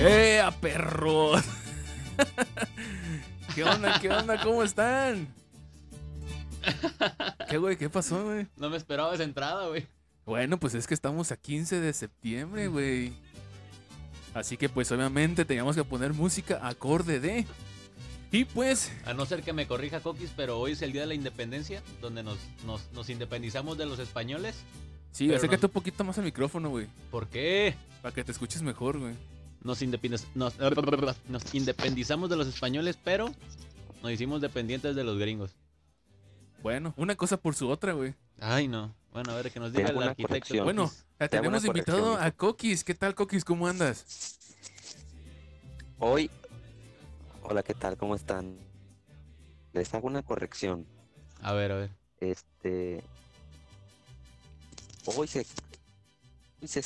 ¡Eh, a perros! ¿Qué onda? ¿Qué onda? ¿Cómo están? ¿Qué, güey? ¿Qué pasó, güey? No me esperaba esa entrada, güey. Bueno, pues es que estamos a 15 de septiembre, güey. Así que pues obviamente teníamos que poner música acorde de. Y pues, A no ser que me corrija Coquis, pero hoy es el día de la independencia, donde nos, nos, nos independizamos de los españoles. sí, acércate no- un poquito más al micrófono, güey. ¿Por qué? Para que te escuches mejor, güey. Nos, independiz- nos, nos independizamos de los españoles, pero nos hicimos dependientes de los gringos. Bueno, una cosa por su otra, güey. Ay, no. Bueno, a ver, que nos diga el arquitecto. Bueno, tenemos invitado a Coquis. ¿Qué tal, Coquis? ¿Cómo andas? Hoy, hola, ¿qué tal? ¿Cómo están? Les hago una corrección. A ver, a ver. Este, hoy se, hoy se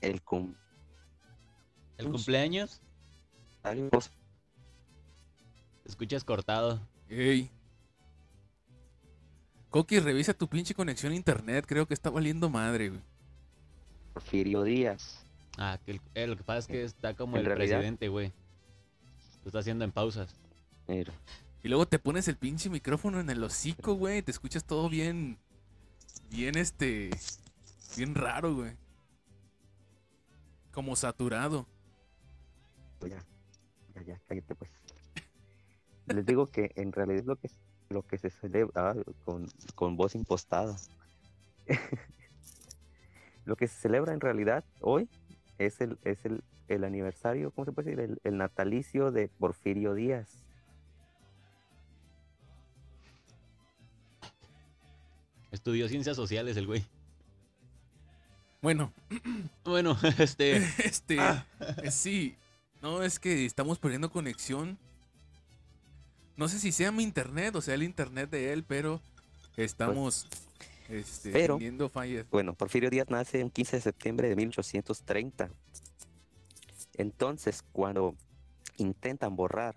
el cum- ¿El cumpleaños? Te escuchas cortado. Ey. Coquis, revisa tu pinche conexión a internet. Creo que está valiendo madre, güey. Porfirio Díaz. Ah, que el- eh, lo que pasa es que está como En el realidad- presidente, güey. Lo está haciendo en pausas. Mira, Y luego te pones el pinche micrófono en el hocico, güey. y Te escuchas todo bien. Bien, este. Bien raro, güey. Como saturado. pues ya, ya, ya, cállate pues. Les digo que en realidad lo que lo que se celebra ah, con, con voz impostada. lo que se celebra en realidad hoy es el es el, el aniversario, ¿cómo se puede decir? El, el natalicio de Porfirio Díaz. Estudió ciencias sociales el güey. Bueno, Bueno, este. este. eh, Sí. No, es que estamos perdiendo conexión. No sé si sea mi internet o sea el internet de él, pero estamos. Este, Pero- teniendo fallas. Bueno, Porfirio Díaz nace el 15 de septiembre de 1830. Entonces, cuando intentan borrar,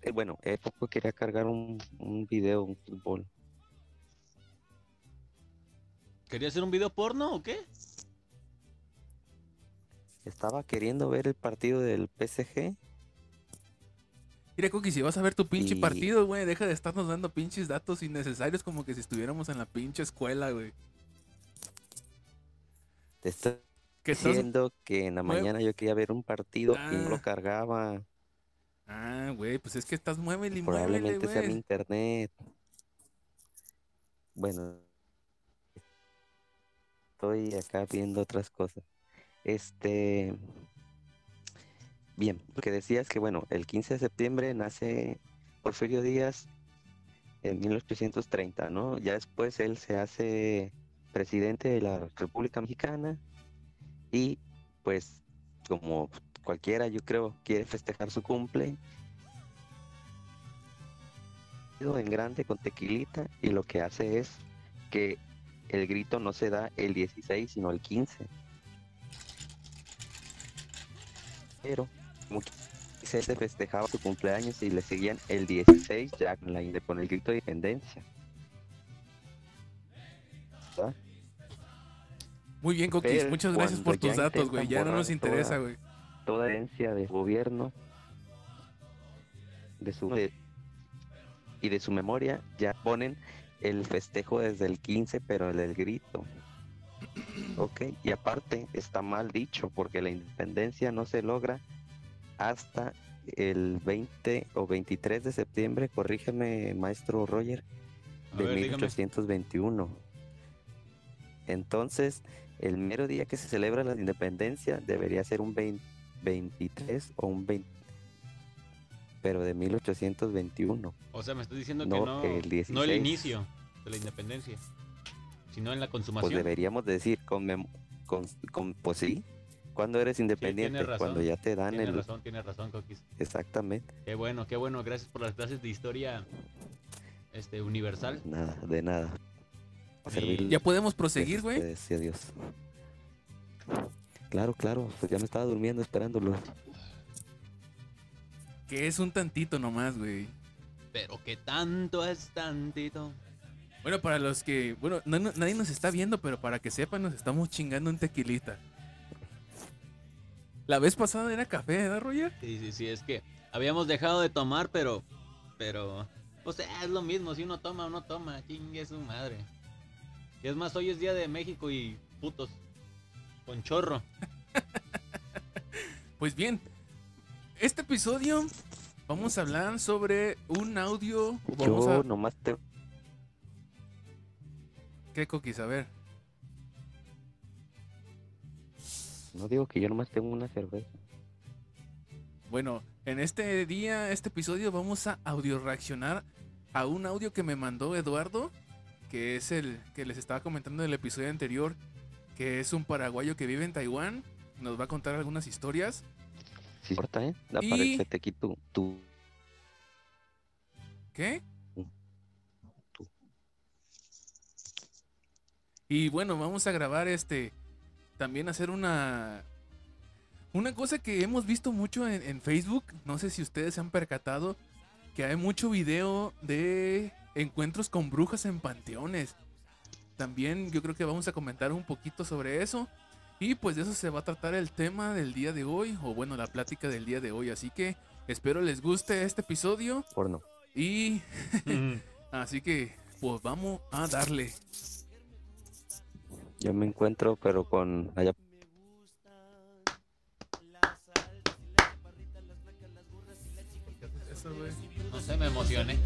eh, bueno, poco quería cargar un, un video, un fútbol. ¿Quería hacer un video porno o qué? Estaba queriendo ver el partido del PSG. Mira, Cookie, si vas a ver tu pinche Y- partido, güey, deja de estarnos dando pinches datos innecesarios como que si estuviéramos en la pinche escuela, güey. Te estoy ¿Qué estás? diciendo que en la Mueve- mañana yo quería ver un partido y no Ah. lo cargaba. Ah, güey, pues es que estás muévele y muévele, Probablemente sea mi internet. Bueno, estoy acá viendo otras cosas. Este, bien, lo que decías que bueno, el 15 de septiembre nace Porfirio Díaz en 1830, ¿no? Ya después él se hace presidente de la República Mexicana y pues como cualquiera yo creo quiere festejar su cumple en grande con tequilita y lo que hace es que el grito no se da el 16 sino el 15 pero como se festejaba su cumpleaños y le seguían el 16 ya con, la, el grito de independencia. Muy bien, Coquis, muchas gracias por tus datos, güey. Ya no nos interesa, toda- güey. toda herencia de gobierno de su de- y de su memoria ya ponen el festejo desde el 15 pero el del grito ok y aparte está mal dicho porque la independencia no se logra hasta el 20 o 23 de septiembre corrígeme maestro Roger de ver, dígame. 1821 entonces el mero día que se celebra la independencia debería ser un 20 23 o un 20 pero de 1821 O sea, me estás diciendo No, que no, el no el 16. inicio de la independencia, sino en la pues consumación. deberíamos decir con, con, con pues sí cuando eres independiente razón, cuando ya te dan Tienes el razón, tienes razón, Coquis. exactamente Qué bueno, qué bueno. Gracias por las clases de historia este, universal. nada de nada Servir- Ya podemos proseguir, güey. y a Dios. Claro, claro, pues ya me estaba durmiendo esperándolo. Que es un tantito nomás, güey. Pero qué tanto es tantito. Bueno, para los que, bueno, no- no- nadie nos está viendo, pero para que sepan, nos estamos chingando un tequilita. La vez pasada era café, ¿verdad, Roger? Sí, sí, sí, es que habíamos dejado de tomar, pero, pero, pues eh, es lo mismo, si uno toma o no toma, chingue su madre. Y es más, hoy es día de México y putos, con chorro. Pues bien, este episodio vamos a hablar sobre un audio. Vamos Yo a. nomás te... ¿Qué coquis? A ver. No digo que yo nomás tengo una cerveza. Bueno, en este día, este episodio, vamos a audio reaccionar a un audio que me mandó Eduardo, que es el que les estaba comentando en el episodio anterior, que es un paraguayo que vive en Taiwán. Nos va a contar algunas historias. Si importa, ¿eh? Da Y- te aquí tu... ¿Qué? Tú. Y bueno, vamos a grabar este. También hacer una. Una cosa que hemos visto mucho en, en Facebook. No sé si ustedes se han percatado. Que hay mucho video de encuentros con brujas en panteones. También yo creo que vamos a comentar un poquito sobre eso. Y pues de eso se va a tratar el tema del día de hoy. O bueno, la plática del día de hoy. Así que espero les guste este episodio. porno. Y así que, pues vamos a darle. Yo me encuentro, pero con... Allá... No sé, me emocioné.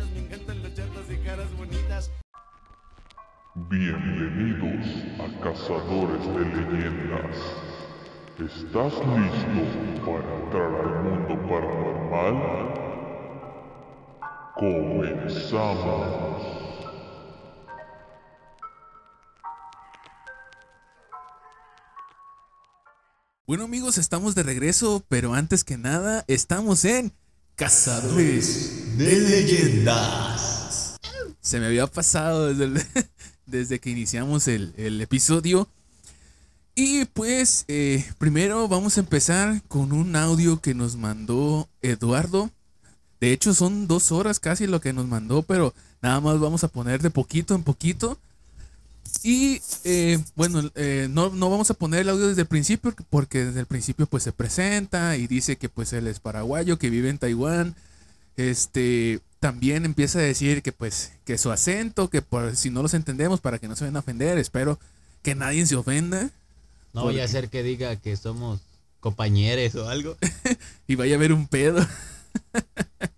Bienvenidos a Cazadores de Leyendas. ¿Estás listo para entrar al mundo paranormal? Comenzamos. Bueno amigos, estamos de regreso, pero antes que nada, estamos en Cazadores de leyendas. Se me había pasado desde, desde que iniciamos el, el episodio. Y pues, eh, primero vamos a empezar con un audio que nos mandó Eduardo. De hecho, son dos horas casi lo que nos mandó, pero nada más vamos a poner de poquito en poquito. Y eh, bueno, eh, no, no vamos a poner el audio desde el principio, porque desde el principio pues se presenta y dice que pues él es paraguayo, que vive en Taiwán. Este también empieza a decir que pues que su acento, que por si no los entendemos para que no se vayan a ofender, espero que nadie se ofenda No voy a hacer que diga que somos compañeros o algo. y vaya a haber un pedo.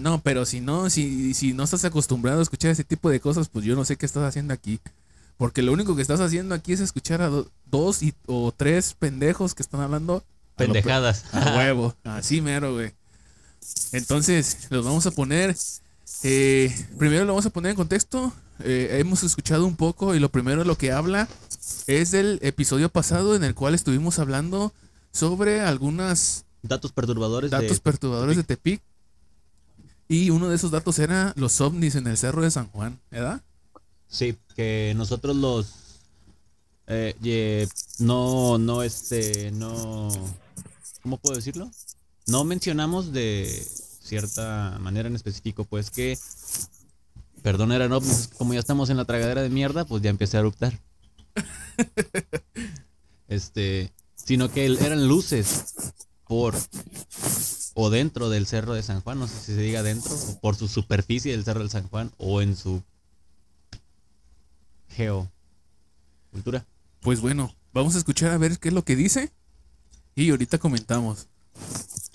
no, pero si no, si, si no estás acostumbrado a escuchar ese tipo de cosas, pues yo no sé qué estás haciendo aquí. Porque lo único que estás haciendo aquí es escuchar a do- dos y, o tres pendejos que están hablando a lo Pendejadas. A huevo, así mero, güey. Entonces, los vamos a poner. eh, primero lo vamos a poner en contexto. Eh, hemos escuchado un poco y lo primero lo que habla es del episodio pasado en el cual estuvimos hablando sobre algunas Datos perturbadores datos de... perturbadores de Tepic. Y uno de esos datos era los ovnis en el cerro de San Juan, ¿verdad? Sí, que nosotros los... eh, ye- no, no, este, no... ¿Cómo puedo decirlo? No mencionamos de cierta manera en específico, pues que... Perdón, eran ovnis, como ya estamos en la tragadera de mierda, pues ya empecé a eruptar. Este, sino que eran luces por o dentro del cerro de San Juan, no sé si se diga dentro, o por su superficie del cerro del San Juan, o en su geo cultura. Pues bueno, vamos a escuchar a ver qué es lo que dice. Y ahorita comentamos.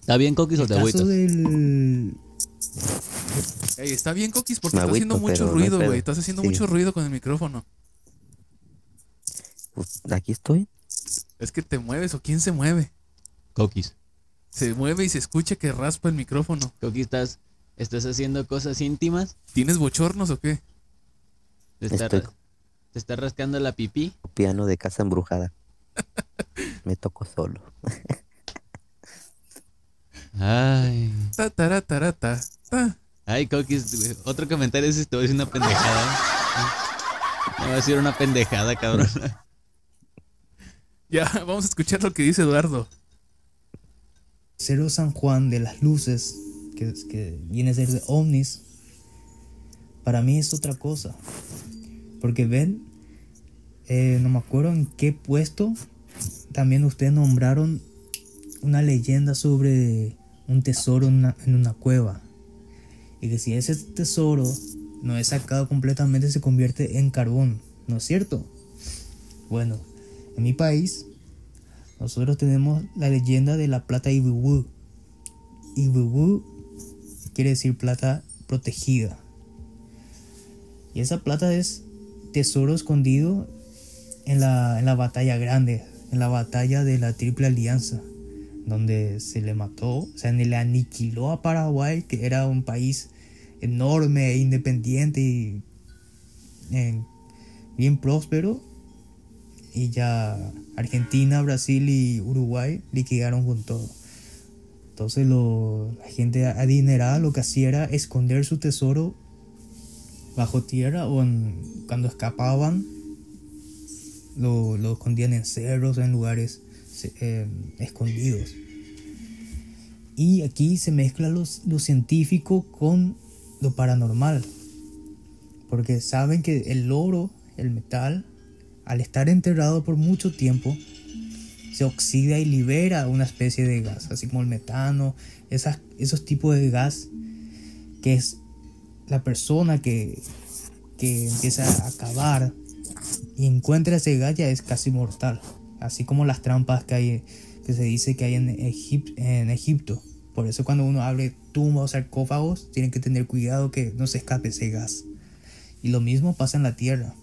¿Está bien, Coquis, o te caso agüitas? del Ey, está bien, Coquis, porque estás haciendo mucho ruido, güey. Estás haciendo Sí. mucho ruido con el micrófono. Pues, aquí estoy. Es que te mueves o quién se mueve. Coquis. Se mueve y se escucha que raspa el micrófono. Coquis, ¿estás, ¿estás haciendo cosas íntimas? ¿Tienes bochornos o qué? ¿Te está, Estoy- ra- ¿Te está rascando la pipí? Piano de casa embrujada. Me toco solo. Ay. Ta, tara, ta, ta. Ay, Coquis, otro comentario es te voy a decir una pendejada. Me va a decir una pendejada, cabrón. Ya, vamos a escuchar lo que dice Eduardo. Cerro San Juan de las Luces, que, que viene a ser de ovnis, para mí es otra cosa. Porque ven, eh, no me acuerdo en qué puesto, también ustedes nombraron una leyenda sobre un tesoro en una, cueva. Y que si ese tesoro no es sacado completamente se convierte en carbón, ¿no es cierto? Bueno, en mi país nosotros tenemos la leyenda de la plata Ibibu. Ibibu quiere decir plata protegida. Y esa plata es tesoro escondido en la, en la batalla grande, en la batalla de la Triple Alianza, donde se le mató, o sea, le aniquiló a Paraguay, que era un país enorme, e independiente y eh, bien próspero. Y ya Argentina, Brasil y Uruguay liquidaron con todo. Entonces la gente adinerada lo que hacía era esconder su tesoro bajo tierra o cuando escapaban lo, lo escondían en cerros, en lugares eh, escondidos. Y aquí se mezcla los- lo científico con lo paranormal. Porque saben que el oro, el metal, al estar enterrado por mucho tiempo, se oxida y libera una especie de gas, así como el metano, esas, esos tipos de gas que es la persona que, que empieza a cavar y encuentra ese gas ya es casi mortal, así como las trampas que hay que se dice que hay en, Egip- en Egipto. Por eso cuando uno abre tumbas o sarcófagos, tienen que tener cuidado que no se escape ese gas. Y lo mismo pasa en la tierra.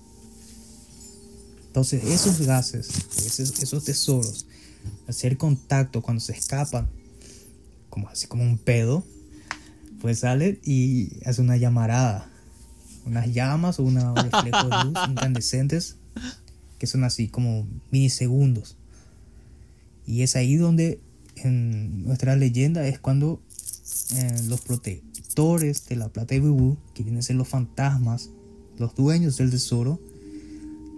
Entonces esos gases, esos, esos tesoros, hacer contacto cuando se escapan, como así como un pedo, pues sale y hace una llamarada, unas llamas o unos reflejos de luz incandescentes que son así como milisegundos. Y es ahí donde en nuestra leyenda es cuando eh, los protectores de la plata de Bubú, que vienen a ser los fantasmas, los dueños del tesoro,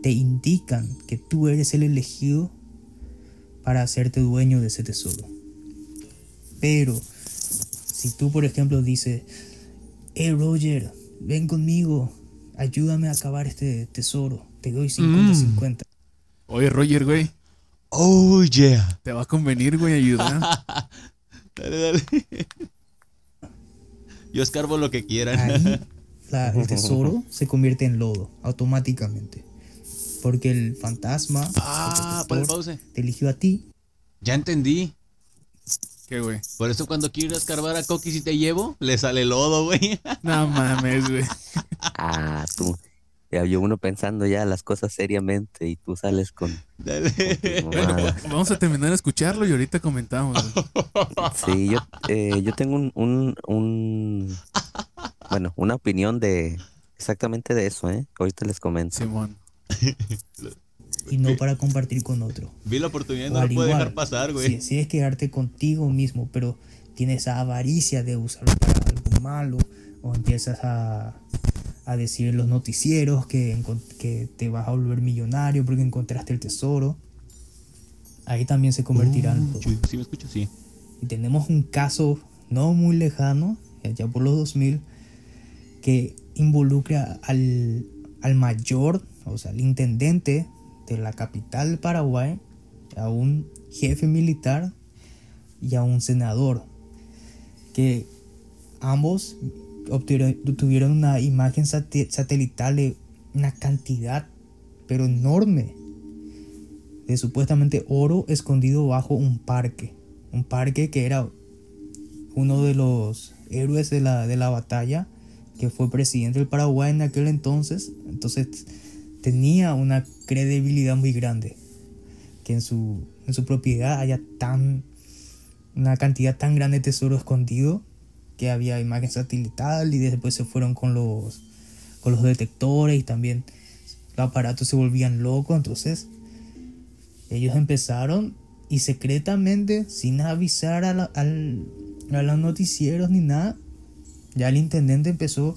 te indican que tú eres el elegido para hacerte dueño de ese tesoro. Pero si tú, por ejemplo, dices, hey Roger, ven conmigo, ayúdame a acabar este tesoro, te doy 50-50. Oye, Roger, güey, Oh, yeah. te va a convenir, güey, ayudar. Dale, dale. Yo escarbo lo que quieran. Ahí la- el tesoro se convierte en lodo automáticamente. Porque el fantasma Ah, el pause. te eligió a ti. Ya entendí. ¿Qué, güey? Por eso cuando quiero escarbar a Coqui si te llevo, le sale lodo, güey. No mames, güey. Ah, tú. Ya yo uno pensando ya las cosas seriamente y tú sales con, Bueno, vamos a terminar de escucharlo y ahorita comentamos. Sí, yo, eh, yo tengo un, un, un- bueno, una opinión de exactamente de eso, ¿eh? Ahorita les comento. Simón. Y no para compartir con otro. Vi la oportunidad y no lo puedo dejar pasar, Si güey. decides quedarte contigo mismo, pero tienes esa avaricia de usarlo para algo malo, o empiezas a, a decir en los noticieros que, que te vas a volver millonario porque encontraste el tesoro, ahí también se convertirá en lodo. Sí, ¿Sí me escuchas? Sí. Y tenemos un caso no muy lejano, ya por los 2000, que involucra al, al mayor, o sea, al intendente de la capital del Paraguay, a un jefe militar y a un senador, que ambos obtuvieron, una imagen sate- satelital de una cantidad, pero enorme, de supuestamente oro escondido bajo un parque. Un parque que era uno de los héroes de la, de la batalla, que fue presidente del Paraguay en aquel entonces. Entonces tenía una credibilidad muy grande. Que en su, en su propiedad haya tan una cantidad tan grande de tesoro escondido que había imagen satelital y después se fueron con los con los detectores y también los aparatos se volvían locos entonces ellos empezaron y secretamente sin avisar a, la- al- a los noticieros ni nada ya el intendente empezó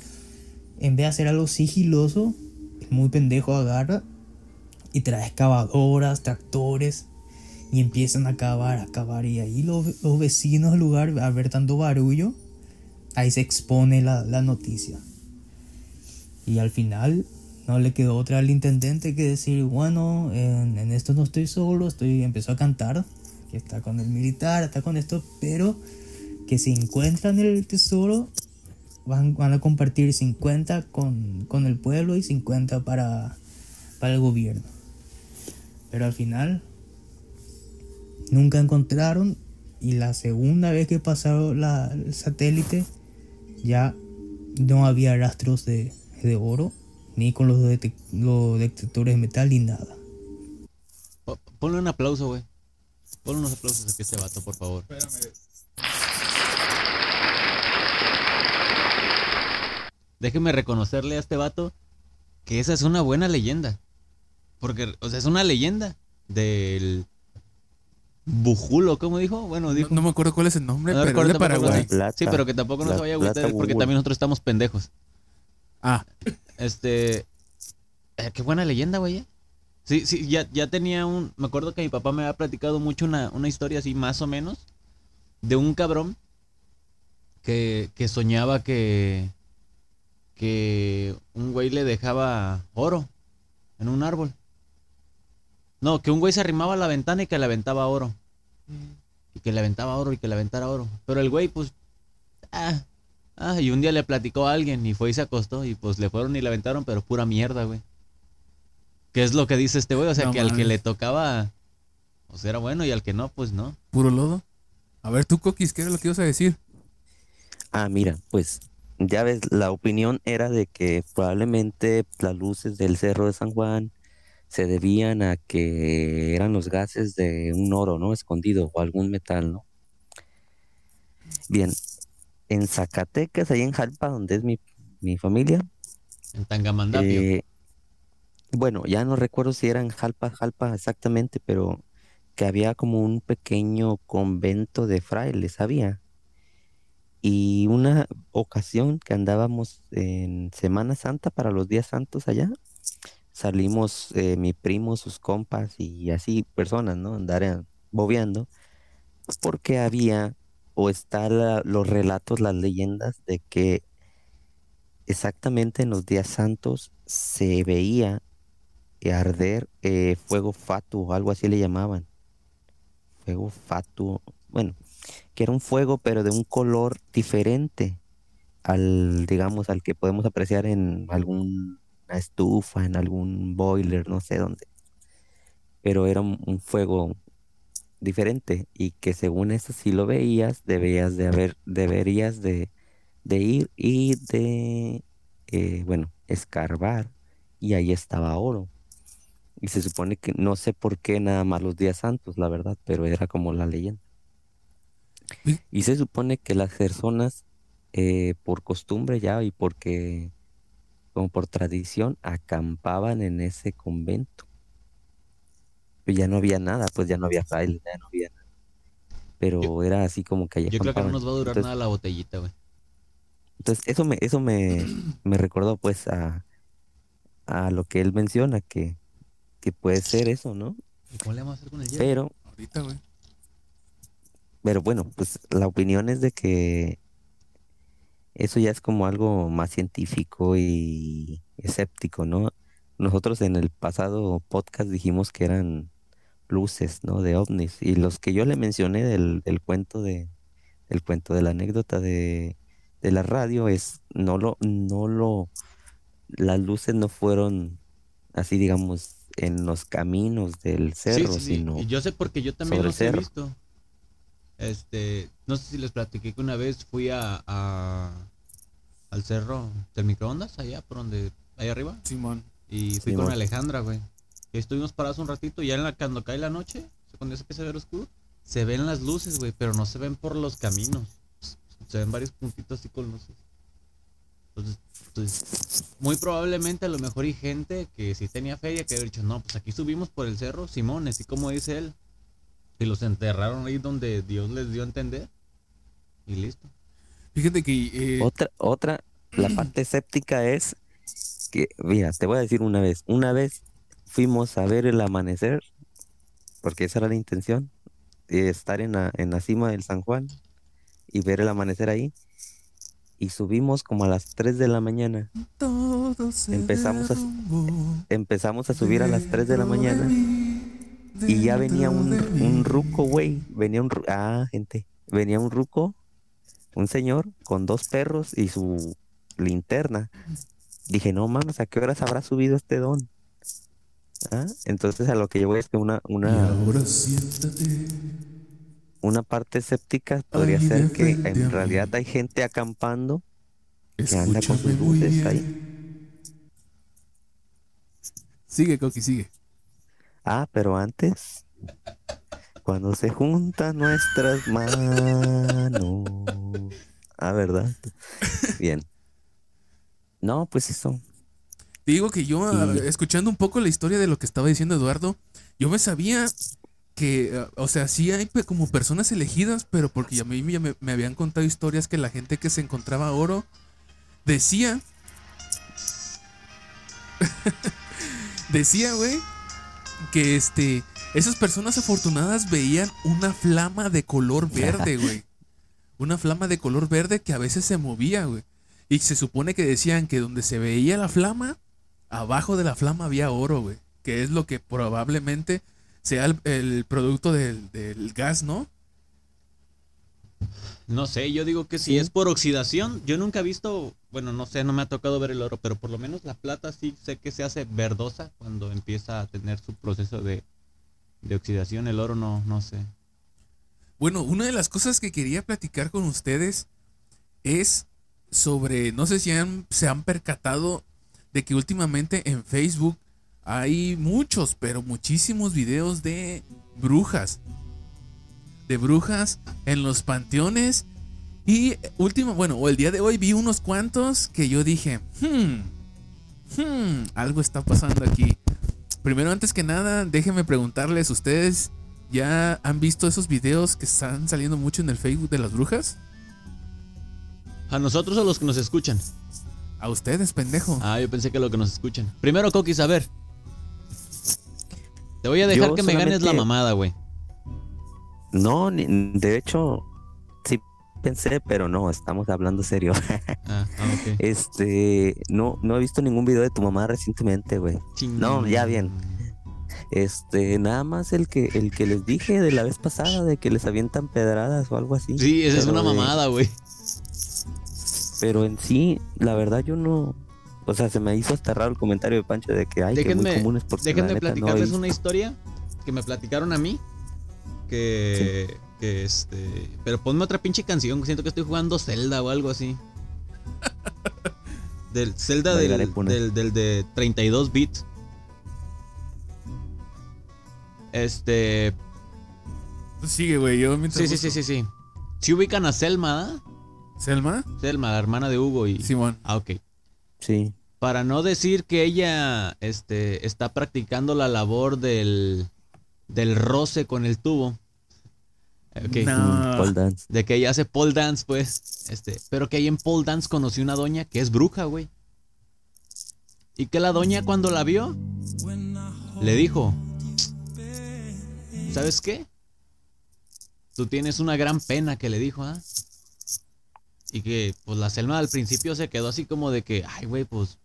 en vez de hacer algo sigiloso muy pendejo agarra y trae excavadoras tractores y empiezan a cavar, a cavar. Y ahí los, los vecinos del lugar, al ver tanto barullo, ahí se expone la, la noticia. Y al final no le quedó otra al intendente que decir, bueno, en, en esto no estoy solo, estoy empezó a cantar, que está con el militar, está con esto, pero que si encuentran el tesoro, van, van a compartir 50 con, con el pueblo y 50 para, para el gobierno. Pero al final nunca encontraron y la segunda vez que pasaron la, el satélite ya no había rastros de, de oro ni con los, detec- los detectores de metal ni nada. Po- Ponle un aplauso, güey. Ponle unos aplausos aquí a este vato, por favor. Déjeme reconocerle a este vato que esa es una buena leyenda. Porque, o sea, es una leyenda del Bujulo, ¿cómo dijo? Bueno, No, dijo. no me acuerdo cuál es el nombre, No pero recuerdo es de Paraguay. Plata. Sí, pero que tampoco no La se vaya a agüitar porque Google. también nosotros estamos pendejos. Ah, Este. eh, qué buena leyenda, güey. eh. Sí, sí, ya, ya tenía un. Me acuerdo que mi papá me había platicado mucho una, una historia así, más o menos. De un cabrón que, que soñaba que. Que un güey le dejaba oro en un árbol. No, que un güey se arrimaba a la ventana y que le aventaba oro. Y que le aventaba oro y que le aventara oro. Pero el güey, pues. Ah, Ah, y un día le platicó a alguien y fue y se acostó y pues le fueron y le aventaron, pero pura mierda, güey. ¿Qué es lo que dice este güey? O sea, No que al que le tocaba, pues era bueno y al que no, pues no. puro lodo. A ver, tú, Coquis, ¿qué era lo que ibas a decir? Ah, mira, pues ya ves, la opinión era de que probablemente las luces del Cerro de San Juan se debían a que eran los gases de un oro, ¿no? Escondido o algún metal, ¿no? Bien, en Zacatecas, ahí en Jalpa, donde es mi, mi familia, En Tangamandapio. eh, bueno, ya no recuerdo si era en Jalpa, Jalpa exactamente, pero que había como un pequeño convento de frailes, había. Y una ocasión que andábamos en Semana Santa para los días santos allá, salimos eh, mi primo, sus compas y así personas, ¿no? Andar eh, bobeando, porque había o está la- los relatos, las leyendas de que exactamente en los días santos se veía arder eh, fuego fatuo, algo así le llamaban. Fuego fatuo, bueno, que era un fuego pero de un color diferente al, digamos, al que podemos apreciar en alguna estufa, en algún boiler, no sé dónde. Pero era un, un fuego diferente y que según eso si lo veías debías de haber, deberías de, de ir y de, eh, bueno, escarbar y ahí estaba oro. Y se supone que no sé por qué nada más los días santos, la verdad, pero era como la leyenda. Sí. Y se supone que las personas, eh, por costumbre ya y porque, como por tradición, acampaban en ese convento. Pero ya no había nada, pues ya no había frailes, ya no había nada. Pero Yo- era así como que ahí Yo creo que no acampaban. nos va a durar Entonces, nada la botellita, güey. entonces eso me, eso me, me recordó pues a, a lo que él menciona, que, que puede ser eso, ¿no? ¿Y ¿Cómo le vamos a hacer con el hielo? Pero, Ahorita, güey. pero bueno, pues la opinión es de que eso ya es como algo más científico y escéptico, ¿no? Nosotros en el pasado podcast dijimos que eran luces, ¿no? De ovnis. Y los que yo le mencioné del, del cuento de, del cuento de la anécdota de, de la radio es no lo, no lo, las luces no fueron así, digamos, en los caminos del cerro, sí, sí. sino Y yo sé porque yo también los he visto. Este, no sé si les platiqué que una vez fui a, a- al cerro del microondas, allá por donde, allá arriba, Simón. y fui Simón. con Alejandra, güey. Y estuvimos parados un ratito, y ya en la, cuando cae la noche, cuando ya se empieza a ver oscuro, se ven las luces, güey, pero no se ven por los caminos. Se ven varios puntitos así con luces. Entonces, pues, muy probablemente a lo mejor hay gente que si tenía feria que haber dicho, no, pues aquí subimos por el cerro, Simón, así como dice él. Y los enterraron ahí donde Dios les dio a entender. Y listo. Fíjate que eh, Otra, otra, la parte escéptica es que, mira, te voy a decir una vez, una vez fuimos a ver el amanecer, porque esa era la intención, de estar en la, en la cima del San Juan y ver el amanecer ahí. y subimos como a las 3 de la mañana. Todo se Empezamos a- Empezamos a subir a las 3 de la mañana y ya venía un, un ruco, güey. Venía un... Ah, gente. Venía un ruco, un señor con dos perros y su linterna. Dije, no mames, ¿a qué horas habrá subido este don? Ah, Entonces a lo que yo voy es que una, una, una parte escéptica podría ser que en realidad hay gente acampando que anda con sus luces ahí. Sigue, Coqui, sigue. Ah, pero antes, cuando se juntan nuestras manos. Ah, ¿verdad? Bien. No, pues eso. Te digo que yo, Y- ah, escuchando un poco la historia de lo que estaba diciendo Eduardo, yo me sabía que, ah, o sea, sí hay como personas elegidas, pero porque a mí ya me, me habían contado historias que la gente que se encontraba oro decía, decía, güey, que este, esas personas afortunadas veían una flama de color verde, güey. Una flama de color verde que a veces se movía, güey. Y se supone que decían que donde se veía la flama, abajo de la flama había oro, güey. Que es lo que probablemente sea el, el producto del, del gas, ¿no? No sé, yo digo que si es por oxidación, yo nunca he visto, bueno, no sé, no me ha tocado ver el oro, pero por lo menos la plata sí sé que se hace verdosa cuando empieza a tener su proceso de, de oxidación. El oro no, no sé. Bueno, una de las cosas que quería platicar con ustedes es sobre, no sé si han- se han percatado de que últimamente en Facebook hay muchos, pero muchísimos videos de brujas. De brujas en los panteones. Y último, bueno, o el día de hoy vi unos cuantos que yo dije, hmm, hmm, algo está pasando aquí. Primero, antes que nada, déjenme preguntarles, ¿ustedes ya han visto esos videos que están saliendo mucho en el Facebook de las brujas? ¿A nosotros o los que nos escuchan? A ustedes, pendejo. Ah, yo pensé que lo que nos escuchan. Primero, Coquis, a ver. Te voy a dejar Yo que me ganes la mamada, güey. No, ni- de hecho, sí pensé, pero no, estamos hablando serio. Ah, ah. Este, no, no he visto ningún video de tu mamá recientemente, güey. No, ya bien. Este, nada más el que, el que les dije de la vez pasada, de que les avientan pedradas o algo así. Sí, esa es una mamada, güey. Pero en sí, la verdad yo no. O sea, se me hizo hasta raro el comentario de Pancho de que hay que muy Déjenme, comunes porque déjenme no platicarles una historia que me platicaron a mí. Que, que este. Pero ponme otra pinche canción. Siento que estoy jugando Zelda o algo así. Del Zelda del, del, del de 32 bits. Este. Sigue, güey. Yo mientras Sí, sí, sí, sí, sí. Si ubican a Selma, ¿ah? ¿Selma? Selma, la hermana de Hugo y. Simón. Ah, ok. Sí. Para no decir que ella este, está practicando la labor del, del roce con el tubo. Ok. No. Mm, pole dance. De que ella hace pole dance, pues. Este, pero que ahí en pole dance conoció una doña que es bruja, güey. Y que la doña cuando la vio, le dijo, ¿sabes qué? Tú tienes una gran pena que le dijo, ¿ah? Y que pues la Selma al principio se quedó así como de que, ay, güey, pues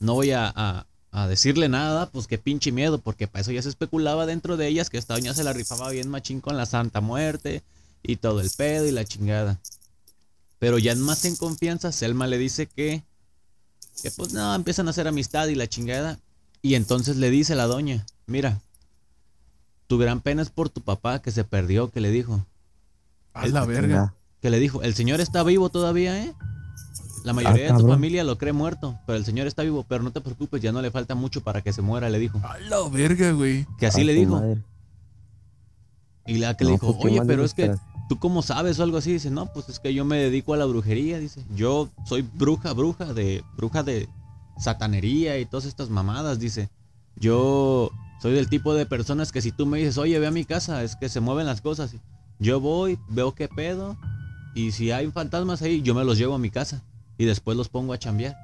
no voy a, a- a decirle nada, pues qué pinche miedo, porque para eso ya se especulaba dentro de ellas que esta doña se la rifaba bien machín con la Santa Muerte y todo el pedo y la chingada. Pero ya más en confianza, Selma le dice que, que pues no, empiezan a hacer amistad y la chingada. Y entonces le dice la doña, mira, tu gran pena es por tu papá que se perdió, que le dijo. A la verga. Que le dijo, el señor está vivo todavía, ¿eh? La mayoría de tu familia lo cree muerto, pero el señor está vivo, pero no te preocupes, ya no le falta mucho para que se muera, le dijo. A la verga, güey. Que así le su dijo. madre. Y la que le dijo, pues, ¿qué oye, pero es que tú cómo sabes o algo así. Dice, no, pues es que yo me dedico a la brujería, dice. Yo soy bruja, bruja de, bruja de satanería y todas estas mamadas, dice. Yo soy del tipo de personas que si tú me dices, oye, ve a mi casa, es que se mueven las cosas. Yo voy, veo qué pedo, y si hay fantasmas ahí, yo me los llevo a mi casa y después los pongo a chambear.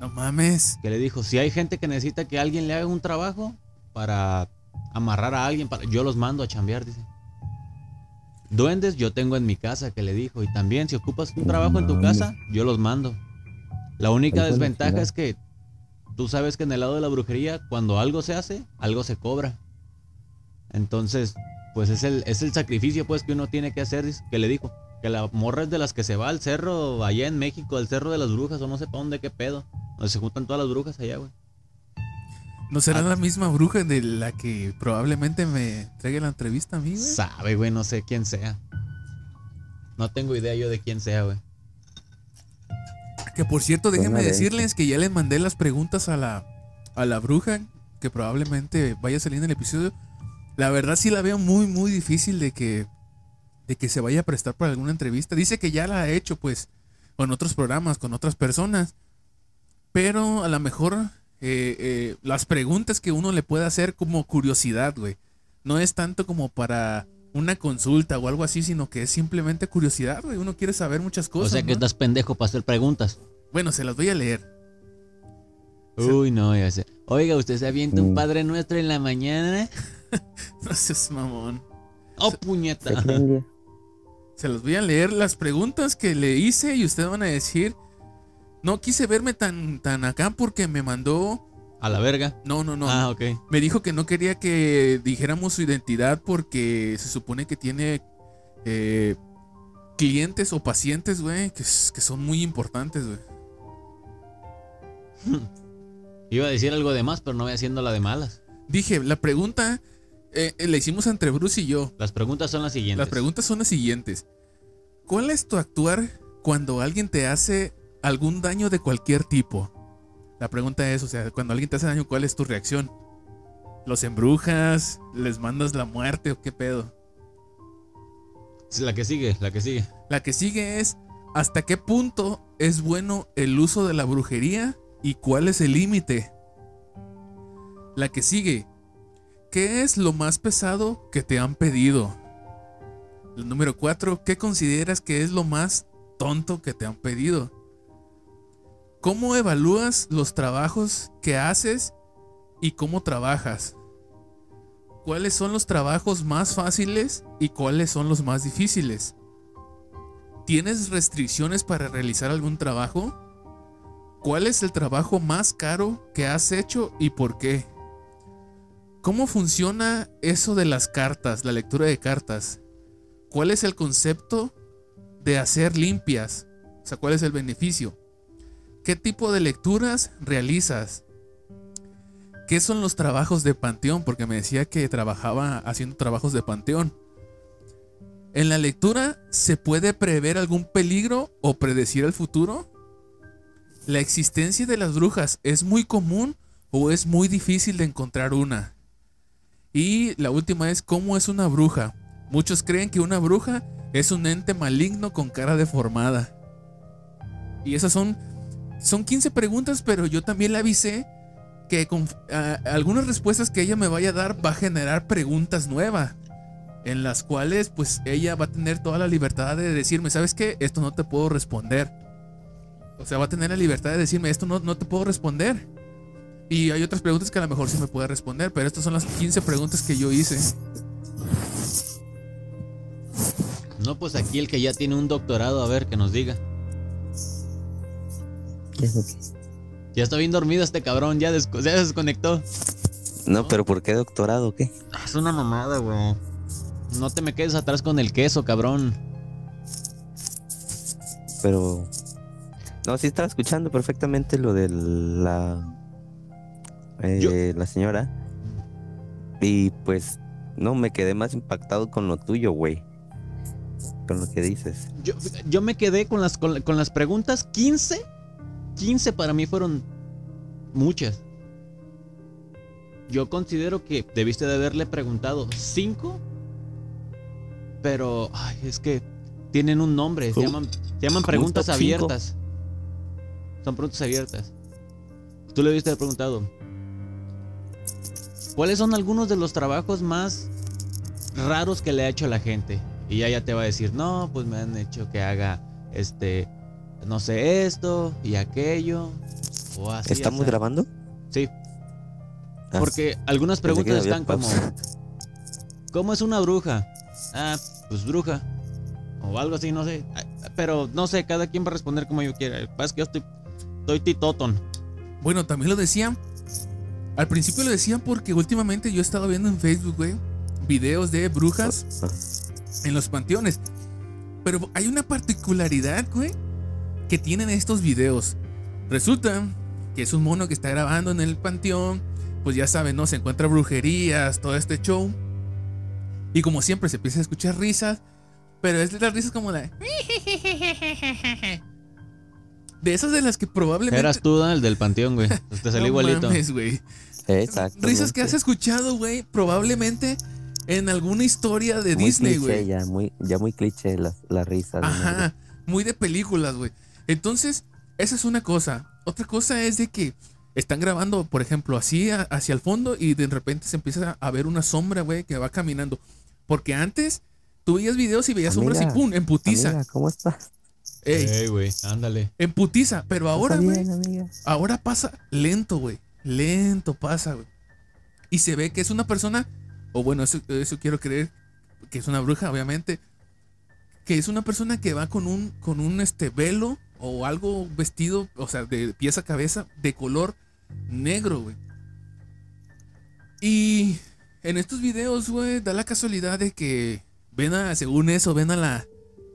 No mames. Que le dijo, si hay gente que necesita que alguien le haga un trabajo para amarrar a alguien, para, yo los mando a chambear, dice. Duendes yo tengo en mi casa, que le dijo. Y también, si ocupas un trabajo en tu mames. casa, yo los mando. La única desventaja es que tú sabes que en el lado de la brujería, cuando algo se hace, algo se cobra. Entonces, pues es el, es el sacrificio pues que uno tiene que hacer, que le dijo. Que la morra es de las que se va al cerro allá en México, al cerro de las brujas, o no sé para dónde qué pedo. Donde se juntan todas las brujas allá, güey. ¿No será Ah. la misma bruja de la que probablemente me traiga la entrevista a mí, güey? Sabe, güey, no sé quién sea. No tengo idea yo de quién sea, güey. Que por cierto, déjenme Suena denso. decirles que ya les mandé las preguntas a la, a la bruja, que probablemente vaya a salir en el episodio. La verdad sí la veo muy, muy difícil de que, de que se vaya a prestar para alguna entrevista. Dice que ya la ha hecho, pues, con otros programas, con otras personas. Pero a lo mejor eh, eh, las preguntas que uno le puede hacer como curiosidad, güey. No es tanto como para una consulta o algo así, sino que es simplemente curiosidad, güey. Uno quiere saber muchas cosas. o sea que ¿no? estás pendejo para hacer preguntas. Bueno, se las voy a leer. Uy, no, ya sé. Oiga, ¿usted se avienta un Mm. Padre Nuestro en la mañana? No seas mamón. ¡Oh, ¿Te puñeta! Se las voy a leer las preguntas que le hice y ustedes van a decir. No quise verme tan, tan acá porque me mandó. A la verga. No, no, no. Ah, ok. Me dijo que no quería que dijéramos su identidad porque se supone que tiene eh, clientes o pacientes, güey, que, que son muy importantes, güey. Iba a decir algo de más, pero no voy haciendo la de malas. Dije, la pregunta eh, eh, la hicimos entre Bruce y yo. Las preguntas son las siguientes. Las preguntas son las siguientes. ¿Cuál es tu actuar cuando alguien te hace algún daño de cualquier tipo? La pregunta es, o sea, cuando alguien te hace daño, ¿cuál es tu reacción? ¿Los embrujas? ¿Les mandas la muerte o qué pedo? La que sigue, la que sigue. La que sigue es, ¿hasta qué punto es bueno el uso de la brujería y cuál es el límite? La que sigue, ¿qué es lo más pesado que te han pedido? El número 4, ¿qué consideras que es lo más tonto que te han pedido? ¿Cómo evalúas los trabajos que haces y cómo trabajas? ¿Cuáles son los trabajos más fáciles y cuáles son los más difíciles? ¿Tienes restricciones para realizar algún trabajo? ¿Cuál es el trabajo más caro que has hecho y por qué? ¿Cómo funciona eso de las cartas, la lectura de cartas? ¿Cuál es el concepto de hacer limpias? O sea, ¿cuál es el beneficio? ¿Qué tipo de lecturas realizas? ¿Qué son los trabajos de panteón? Porque me decía que trabajaba haciendo trabajos de panteón. ¿En la lectura se puede prever algún peligro o predecir el futuro? ¿La existencia de las brujas es muy común o es muy difícil de encontrar una? Y la última es ¿cómo es una bruja? Muchos creen que una bruja es un ente maligno con cara deformada. Y esas son, son 15 preguntas, pero yo también le avisé que con algunas respuestas que ella me vaya a dar va a generar preguntas nuevas en las cuales pues ella va a tener toda la libertad de decirme, ¿sabes qué? Esto no te puedo responder. O sea, va a tener la libertad de decirme, esto no, no te puedo responder. Y hay otras preguntas que a lo mejor sí me puede responder, pero estas son las 15 preguntas que yo hice. No, pues aquí el que ya tiene un doctorado, a ver, que nos diga. ¿Qué es lo que- Ya está bien dormido este cabrón, ya desconectó. No, pero ¿por qué doctorado o qué? Ah, Es una mamada, güey. No te me quedes atrás con el queso, cabrón. Pero. No, sí estaba escuchando perfectamente lo de la. Eh, la señora. Y pues. No, me quedé más impactado con lo tuyo, güey. Con lo que dices. Yo, yo me quedé con las, con, con las preguntas 15. 15 para mí fueron muchas. Yo considero que debiste de haberle preguntado 5. Pero, ay, es que tienen un nombre. Se llaman, se llaman ¿Cómo preguntas abiertas. Son preguntas abiertas. Tú le debiste haber preguntado. ¿Cuáles son algunos de los trabajos más raros que le ha hecho a la gente? Y ya ya te va a decir, no, pues me han hecho que haga este, no sé, esto y aquello. O así. ¿Estamos grabando? Sí, Ah, porque algunas preguntas están como. ¿cómo es una bruja? Ah, pues bruja. O algo así, no sé. Pero no sé, cada quien va a responder como yo quiera. Lo que pasa es que yo estoy, estoy titoton. Bueno, también lo decían. Al principio lo decían porque últimamente yo he estado viendo en Facebook, güey, videos de brujas en los panteones. Pero hay una particularidad, güey, que tienen estos videos. Resulta que es un mono que está grabando en el panteón. Pues ya saben, ¿no? Se encuentra brujerías, todo este show. Y como siempre se empieza a escuchar risas. Pero es de las risas como la... De esas de las que probablemente... Eras tú, el del panteón, güey. Te salió No igualito. mames, güey. Exacto. Risas que has escuchado, güey, probablemente en alguna historia de muy Disney, cliché güey. ya, muy, ya muy cliché las la risas. ¿no? Ajá, muy de películas, güey. Entonces, esa es una cosa. Otra cosa es de que están grabando, por ejemplo, así a- hacia el fondo y de repente se empieza a ver una sombra, güey, que va caminando. Porque antes tú veías videos y veías sombras y pum, en putiza. Amiga, ¿cómo estás? Ey, Ey, güey, ándale. en putiza. Pero ahora, ¿Está güey, ahora pasa lento, güey. Lento pasa, güey. Y se ve que es una persona, o bueno, eso, quiero creer, que es una bruja, obviamente. Que es una persona que va con un, con un este velo o algo vestido, o sea, de pies a cabeza, de color negro, güey. Y en estos videos, güey, da la casualidad de que ven a, según eso, ven a la,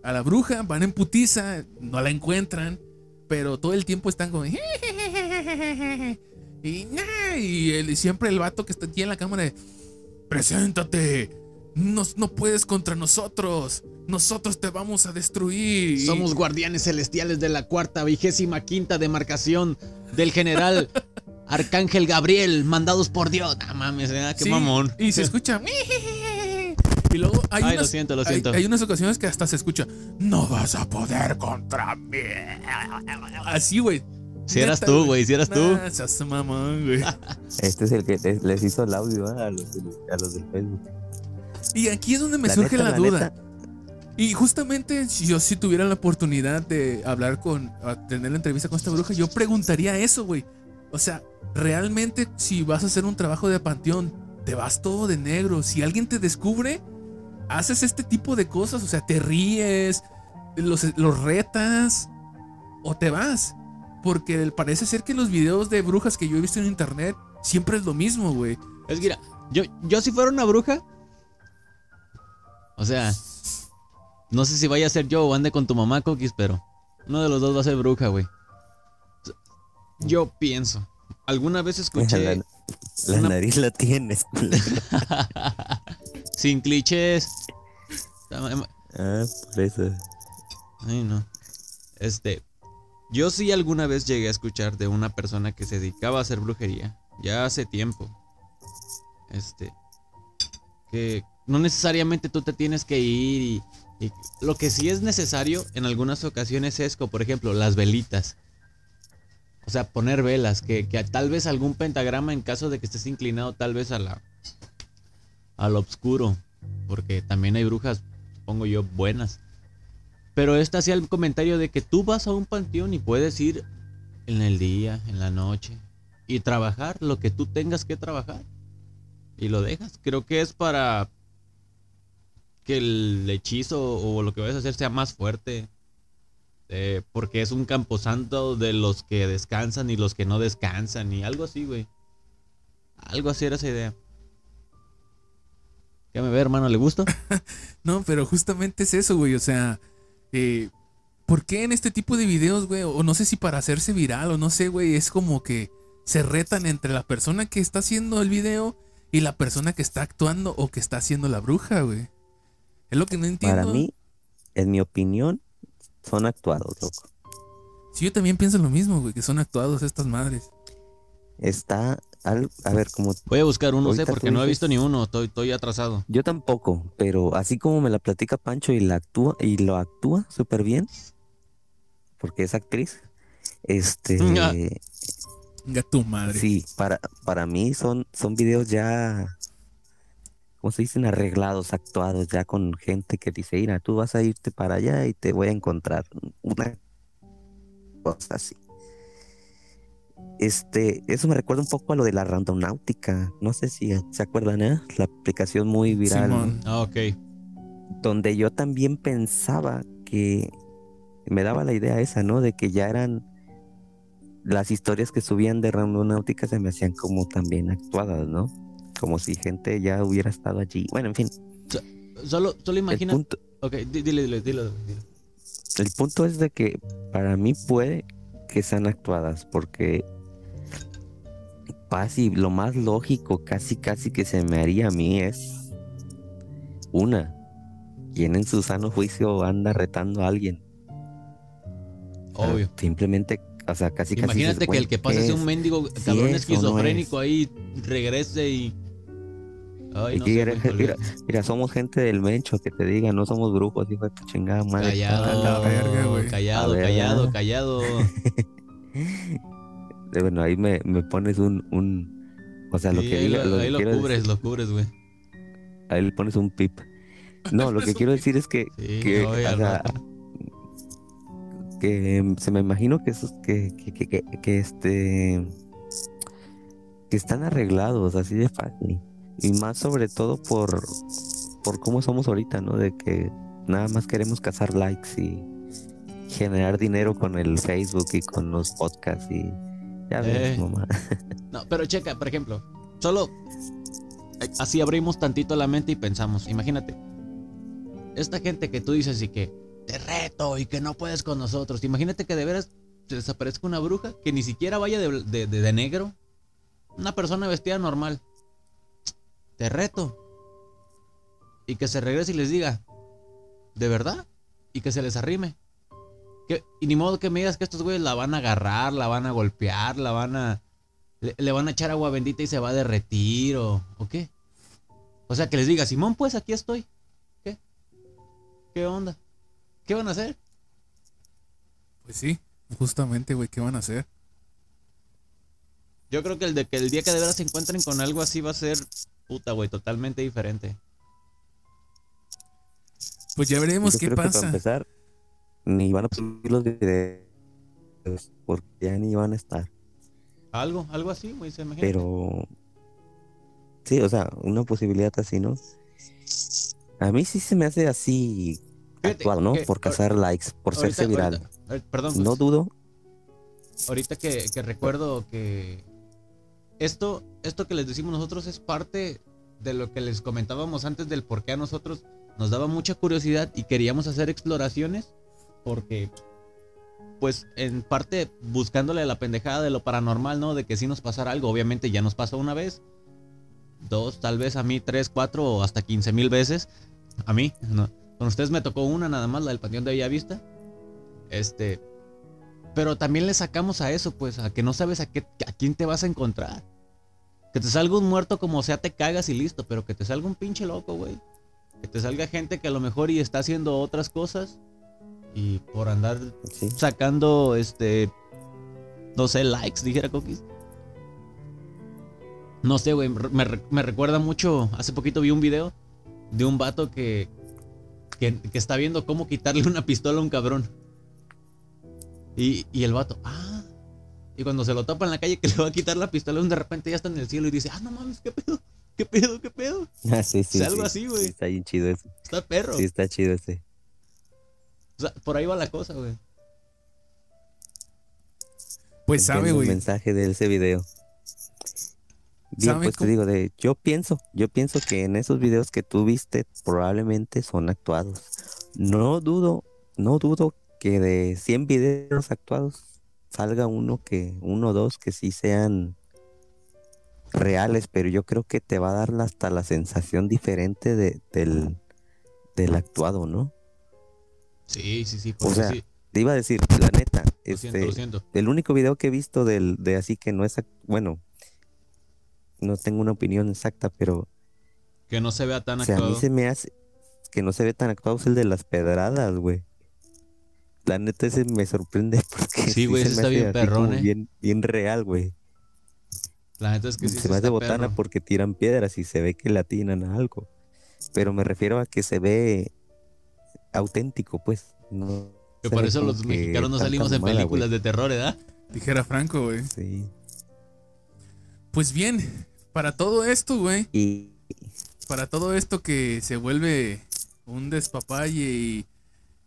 a la bruja, van en putiza, no la encuentran, pero todo el tiempo están como... Y, nah, y el- y siempre el vato que está aquí en la cámara de, preséntate, no, no puedes contra nosotros, nosotros te vamos a destruir. Somos guardianes celestiales de la cuarta vigésima quinta demarcación del general Arcángel Gabriel, mandados por Dios. No mames, ¿eh? qué Sí, mamón. Y se escucha. Y luego hay Ay, unas, lo siento, lo hay- siento. Hay, unas ocasiones que hasta se escucha. No vas a poder contra mí. Así, güey. Si eras tú, güey, si eras tú. Nah, seas mamón, güey. Este es el que les, les hizo el audio ¿eh? a, los, del- a los del Facebook. Y aquí es donde me La surge neta, la, la duda. neta. Y justamente si yo si tuviera la oportunidad de hablar con, a tener la entrevista con esta bruja, yo preguntaría eso, güey. O sea, realmente si vas a hacer un trabajo de panteón, te vas todo de negro. Si alguien te descubre, haces este tipo de cosas, o sea, te ríes, los, los retas o te vas. Porque parece ser que los videos de brujas que yo he visto en internet siempre es lo mismo, güey. Es que mira, yo, yo si fuera una bruja. O sea, no sé si vaya a ser yo o ande con tu mamá, Coquis, pero uno de los dos va a ser bruja, güey. Yo pienso. Alguna vez escuché. La, la una- nariz la tienes. culero. Sin clichés. ah, por eso. Ay, no. Este. Yo sí alguna vez llegué a escuchar de una persona que se dedicaba a hacer brujería. Ya hace tiempo. Este. Que no necesariamente tú te tienes que ir y. lo que sí es necesario en algunas ocasiones es, como por ejemplo, las velitas. O sea, poner velas. Que, que tal vez algún pentagrama en caso de que estés inclinado tal vez a la. al oscuro. Porque también hay brujas, supongo yo, buenas. Pero esta hacía el comentario de que tú vas a un panteón y puedes ir en el día, en la noche, y trabajar lo que tú tengas que trabajar. Y lo dejas. Creo que es para que el hechizo o lo que vayas a hacer sea más fuerte. Eh, porque es un camposanto de los que descansan y los que no descansan. Y algo así, güey. Algo así era esa idea. ¿Qué me ve, hermano? ¿Le gusta? No, pero justamente es eso, güey. O sea, eh, ¿por qué en este tipo de videos, güey? O no sé si para hacerse viral o no sé, güey. Es como que se retan entre la persona que está haciendo el video y la persona que está actuando o que está haciendo la bruja, güey. Es lo que no entiendo. Para mí, en mi opinión, son actuados, loco. Sí, yo también pienso lo mismo, güey, que son actuados estas madres. Está al- a ver, como Voy a buscar uno, sé, porque no he visto ni uno. Estoy, estoy atrasado. yo tampoco, pero así como me la platica Pancho y la actúa y lo actúa súper bien, porque es actriz. Este, Ah. Venga tu madre. sí, para, para mí son, son videos ya, ¿cómo se dicen? Arreglados, actuados, ya con gente que dice, mira, tú vas a irte para allá y te voy a encontrar una cosa así. Este, eso me recuerda un poco a lo de la randonáutica. No sé si se acuerdan, ¿eh? La aplicación muy viral. Simón. Ah, ok. donde yo también pensaba que me daba la idea esa, ¿no? De que ya eran las historias que subían de Randonáutica se me hacían como también actuadas, ¿no? Como si gente ya hubiera estado allí. Bueno, en fin. Solo, solo imagina. El punto, Ok, di- dile, dile, dile, dile. el punto es de que para mí puede que sean actuadas, porque casi lo más lógico, casi casi que se me haría a mí es una. Quien en su sano juicio anda retando a alguien. O sea, Obvio. Simplemente, o sea, casi casi. Imagínate que el "Güey, que pase ¿qué sea un es?". mendigo cabrón es no esquizofrénico es. ahí, regrese y. Ay, no sé, mira, mira, somos gente del mencho que te diga, no somos brujos, hijo de tu chingada madre. Callado, verga, callado, callado, callado. Bueno, ahí me, me pones un, un, o sea, lo que ahí diga, lo, lo ahí que lo quiero cubres, decir- lo cubres, güey. ahí le pones un pip. No, lo que quiero decir es que, Sí, que, oye, o sea, que em, se me imagino que esos, que, que, que, que, que este, que están arreglados así de fácil. Y más sobre todo por, por cómo somos ahorita, ¿no? De que nada más queremos cazar likes y generar dinero con el Facebook y con los podcasts y ya ves, Eh. mamá. No, pero checa, por ejemplo, solo así abrimos tantito la mente y pensamos, imagínate, esta gente que tú dices y que te reto y que no puedes con nosotros, imagínate que de veras te desaparezca una bruja que ni siquiera vaya de, de- de- de negro, una persona vestida normal, te reto, y que se regrese y les diga, ¿de verdad? Y que se les arrime. Que, y ni modo que me digas que estos güeyes la van a agarrar, la van a golpear, la van a... Le, le van a echar agua bendita y se va a derretir o, o qué. O sea, que les diga, Simón, pues aquí estoy. ¿Qué? ¿Qué onda? ¿Qué van a hacer? Pues sí, justamente, güey, ¿qué van a hacer? Yo creo que el, de, que el día que de veras se encuentren con algo así va a ser, puta, güey, totalmente diferente. Pues ya veremos Yo qué creo que para pasa. empezar, ni van a subir los videos porque ya ni van a estar. Algo, algo así, güey, se imagina. Pero sí, o sea, una posibilidad así, ¿no? A mí sí se me hace así Fíjate actuado, ¿no? que Por cazar likes, por Ahorita- hacerse viral. ahorita- perdón, pues, No dudo. ahorita que, que recuerdo que esto, esto que les decimos nosotros es parte de lo que les comentábamos antes del por qué a nosotros nos daba mucha curiosidad y queríamos hacer exploraciones porque pues en parte buscándole la pendejada de lo paranormal, ¿no? De que si nos pasara algo, obviamente ya nos pasó una vez, dos, tal vez a mí tres, cuatro o hasta quince mil veces. A mí, no. Con ustedes me tocó una nada más, la del Panteón de Bellavista. Este, pero también le sacamos a eso, pues, a que no sabes a, qué, a quién te vas a encontrar. Que te salga un muerto como sea, te cagas y listo, pero que te salga un pinche loco, güey. Que te salga gente que a lo mejor y está haciendo otras cosas y por andar Sí. sacando, este, no sé, likes, dijera Coquis. No sé, güey, me, me recuerda mucho, hace poquito vi un video de un vato que, que, que está viendo cómo quitarle una pistola a un cabrón. Y, y el vato, ah. Y cuando se lo topa en la calle que le va a quitar la pistola, de repente ya está en el cielo y dice, ah, no mames, qué pedo, qué pedo, qué pedo. Ah, sí, sí. sea, algo sí. así, güey. Está bien chido ese. Está perro. Sí, está chido ese. O sea, por ahí va la cosa, güey. Pues sabe, Entiendo el güey. mensaje de ese video. Bien, ¿Sabe pues cómo? te digo, de, yo pienso, yo pienso que en esos videos que tú viste probablemente son actuados. No dudo, no dudo que de 100 videos actuados salga uno que, uno o dos que sí sean reales, pero yo creo que te va a dar hasta la sensación diferente de, del, del actuado, ¿no? Sí, sí, sí. O sea, sí. Te iba a decir, la neta, Lo siento, este, lo siento. el único video que he visto del, de así que no es, bueno, no tengo una opinión exacta, pero Que no se vea tan o sea, a mí actuado. se me hace que no se ve tan actuado es el de las pedradas, güey. La neta ese me sorprende porque Sí, güey, se ese está bien perrón, eh. bien, bien real, güey. La neta es que sí se sí me hace botana perro. porque tiran piedras y se ve que le atinan a algo. Pero me refiero a que se ve auténtico, pues. No Que por eso los mexicanos no salimos en películas de terror, ¿verdad? Dijera Franco, güey. Sí. Pues bien, para todo esto, güey, Y para todo esto que se vuelve un despapalle y,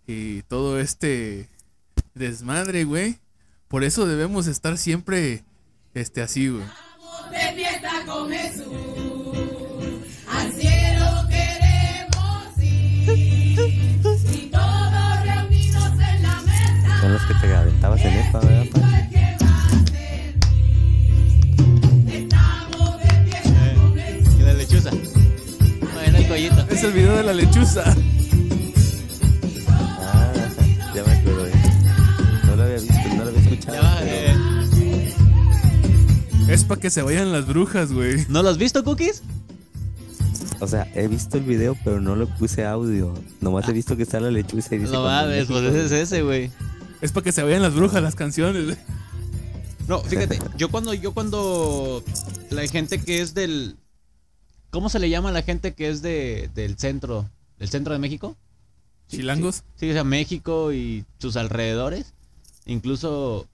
y todo este desmadre, güey. Por eso debemos estar siempre este así, güey. de fiesta con Jesús. Son los que te aventabas en esta, ¿verdad? pa? El que va a servir. Estamos de fiesta con Jesús. Y la lechuza. No, era el collito. Es el video de la lechuza. Ah, ya me acuerdo. No lo había visto, no lo había escuchado. Ya pero- eh, Es para que se vayan las brujas, güey. ¿No lo has visto, Cookies? O sea, he visto el video, pero no le puse audio. Nomás he visto que está la lechuza y dice. No mames, pues ese es ese, güey. Es para que se vayan las brujas las canciones. No, fíjate, yo cuando, yo cuando la gente que es del, ¿cómo se le llama a la gente que es de, del centro, del centro de México? Sí, Chilangos. Sí, o sea, México y sus alrededores, incluso,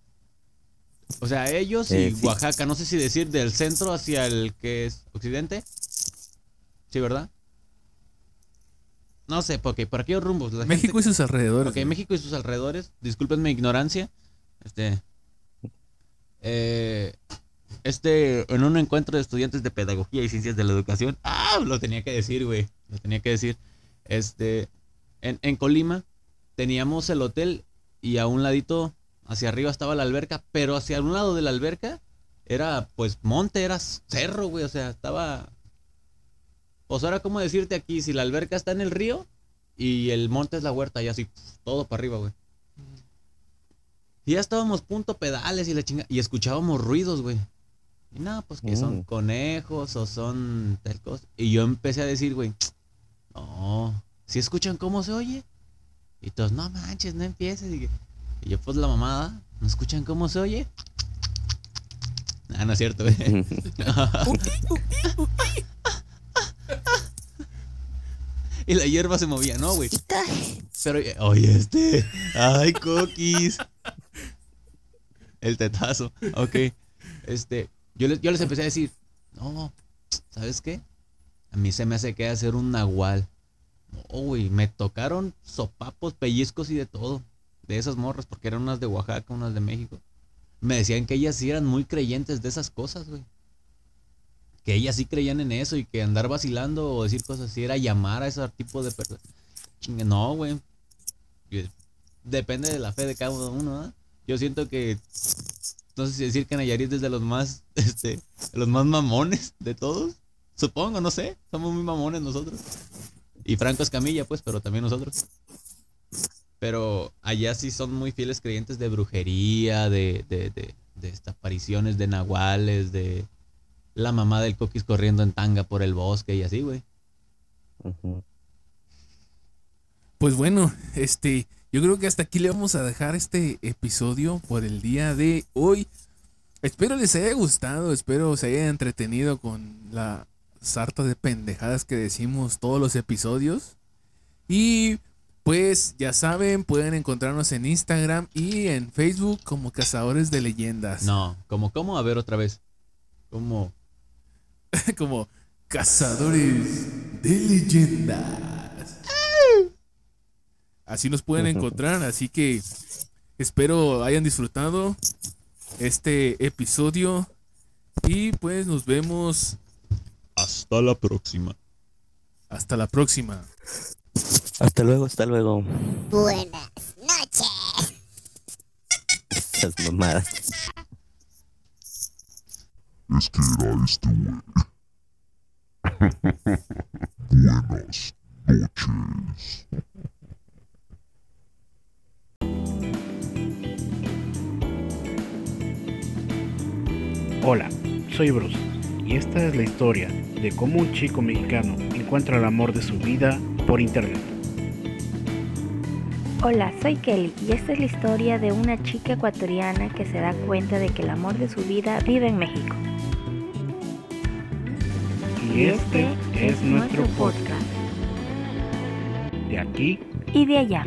o sea, ellos y Eh, sí. Oaxaca, no sé si decir del centro hacia el que es occidente. Sí, ¿verdad? No sé, porque por aquellos rumbos. la México gente- y sus alrededores. Ok. México y sus alrededores. Disculpen mi ignorancia. Este. eh, este. En un encuentro de estudiantes de pedagogía y ciencias de la educación. ¡Ah! Lo tenía que decir, güey. Lo tenía que decir. Este. En, en Colima teníamos el hotel y a un ladito, hacia arriba estaba la alberca, pero hacia un lado de la alberca era pues monte, era cerro, güey. O sea, estaba. Pues ahora, ¿cómo decirte aquí? Si la alberca está en el río y el monte es la huerta, y así, todo para arriba, güey. Y ya estábamos punto pedales y la chinga. Y escuchábamos ruidos, güey. Y nada, pues que son Mm. conejos o son tal cosa. Y yo empecé a decir, güey, no, si escuchan cómo se oye? Y todos, no manches, no empieces. Y yo, pues la mamada, ¿no escuchan cómo se oye? Ah, no es cierto, güey. y la hierba se movía, ¿no, güey? Pero, oye, este. Ay, cookies. El tetazo. Ok. Este. Yo les, yo les empecé a decir, no, ¿sabes qué? A mí se me hace que hacer un nahual. Güey, me tocaron sopapos, pellizcos y de todo. De esas morras, porque eran unas de Oaxaca, unas de México. Me decían que ellas sí eran muy creyentes de esas cosas, güey. Que ellas sí creían en eso y que andar vacilando o decir cosas así era llamar a ese tipo de personas. No, güey. Depende de la fe de cada uno, ¿ah? Yo siento que. No sé si decir que Nayarit es de los más. Este. De los más mamones de todos. Supongo, no sé. Somos muy mamones nosotros. Y Franco Escamilla, pues, pero también nosotros. Pero allá sí son muy fieles creyentes de brujería, de, de, de, de estas apariciones de nahuales, de la mamá del coquis corriendo en tanga por el bosque y así, güey. Pues bueno, este, yo creo que hasta aquí le vamos a dejar este episodio por el día de hoy. Espero les haya gustado, espero se haya entretenido con la sarta de pendejadas que decimos todos los episodios. Y pues ya saben, pueden encontrarnos en Instagram y en Facebook como Cazadores de Leyendas. No, como, ¿cómo? A ver otra vez. Como, como Cazadores de Leyendas. Así nos pueden encontrar, así que espero hayan disfrutado este episodio y pues nos vemos hasta la próxima. hasta la próxima. Hasta luego, hasta luego. Buenas noches. Esas mamadas. Es que era este güey. Buenas noches. Hola, soy Bruce y esta es la historia de cómo un chico mexicano encuentra el amor de su vida por internet. Hola, soy Kelly y esta es la historia de una chica ecuatoriana que se da cuenta de que el amor de su vida vive en México. Y este es nuestro podcast. De aquí Y de allá.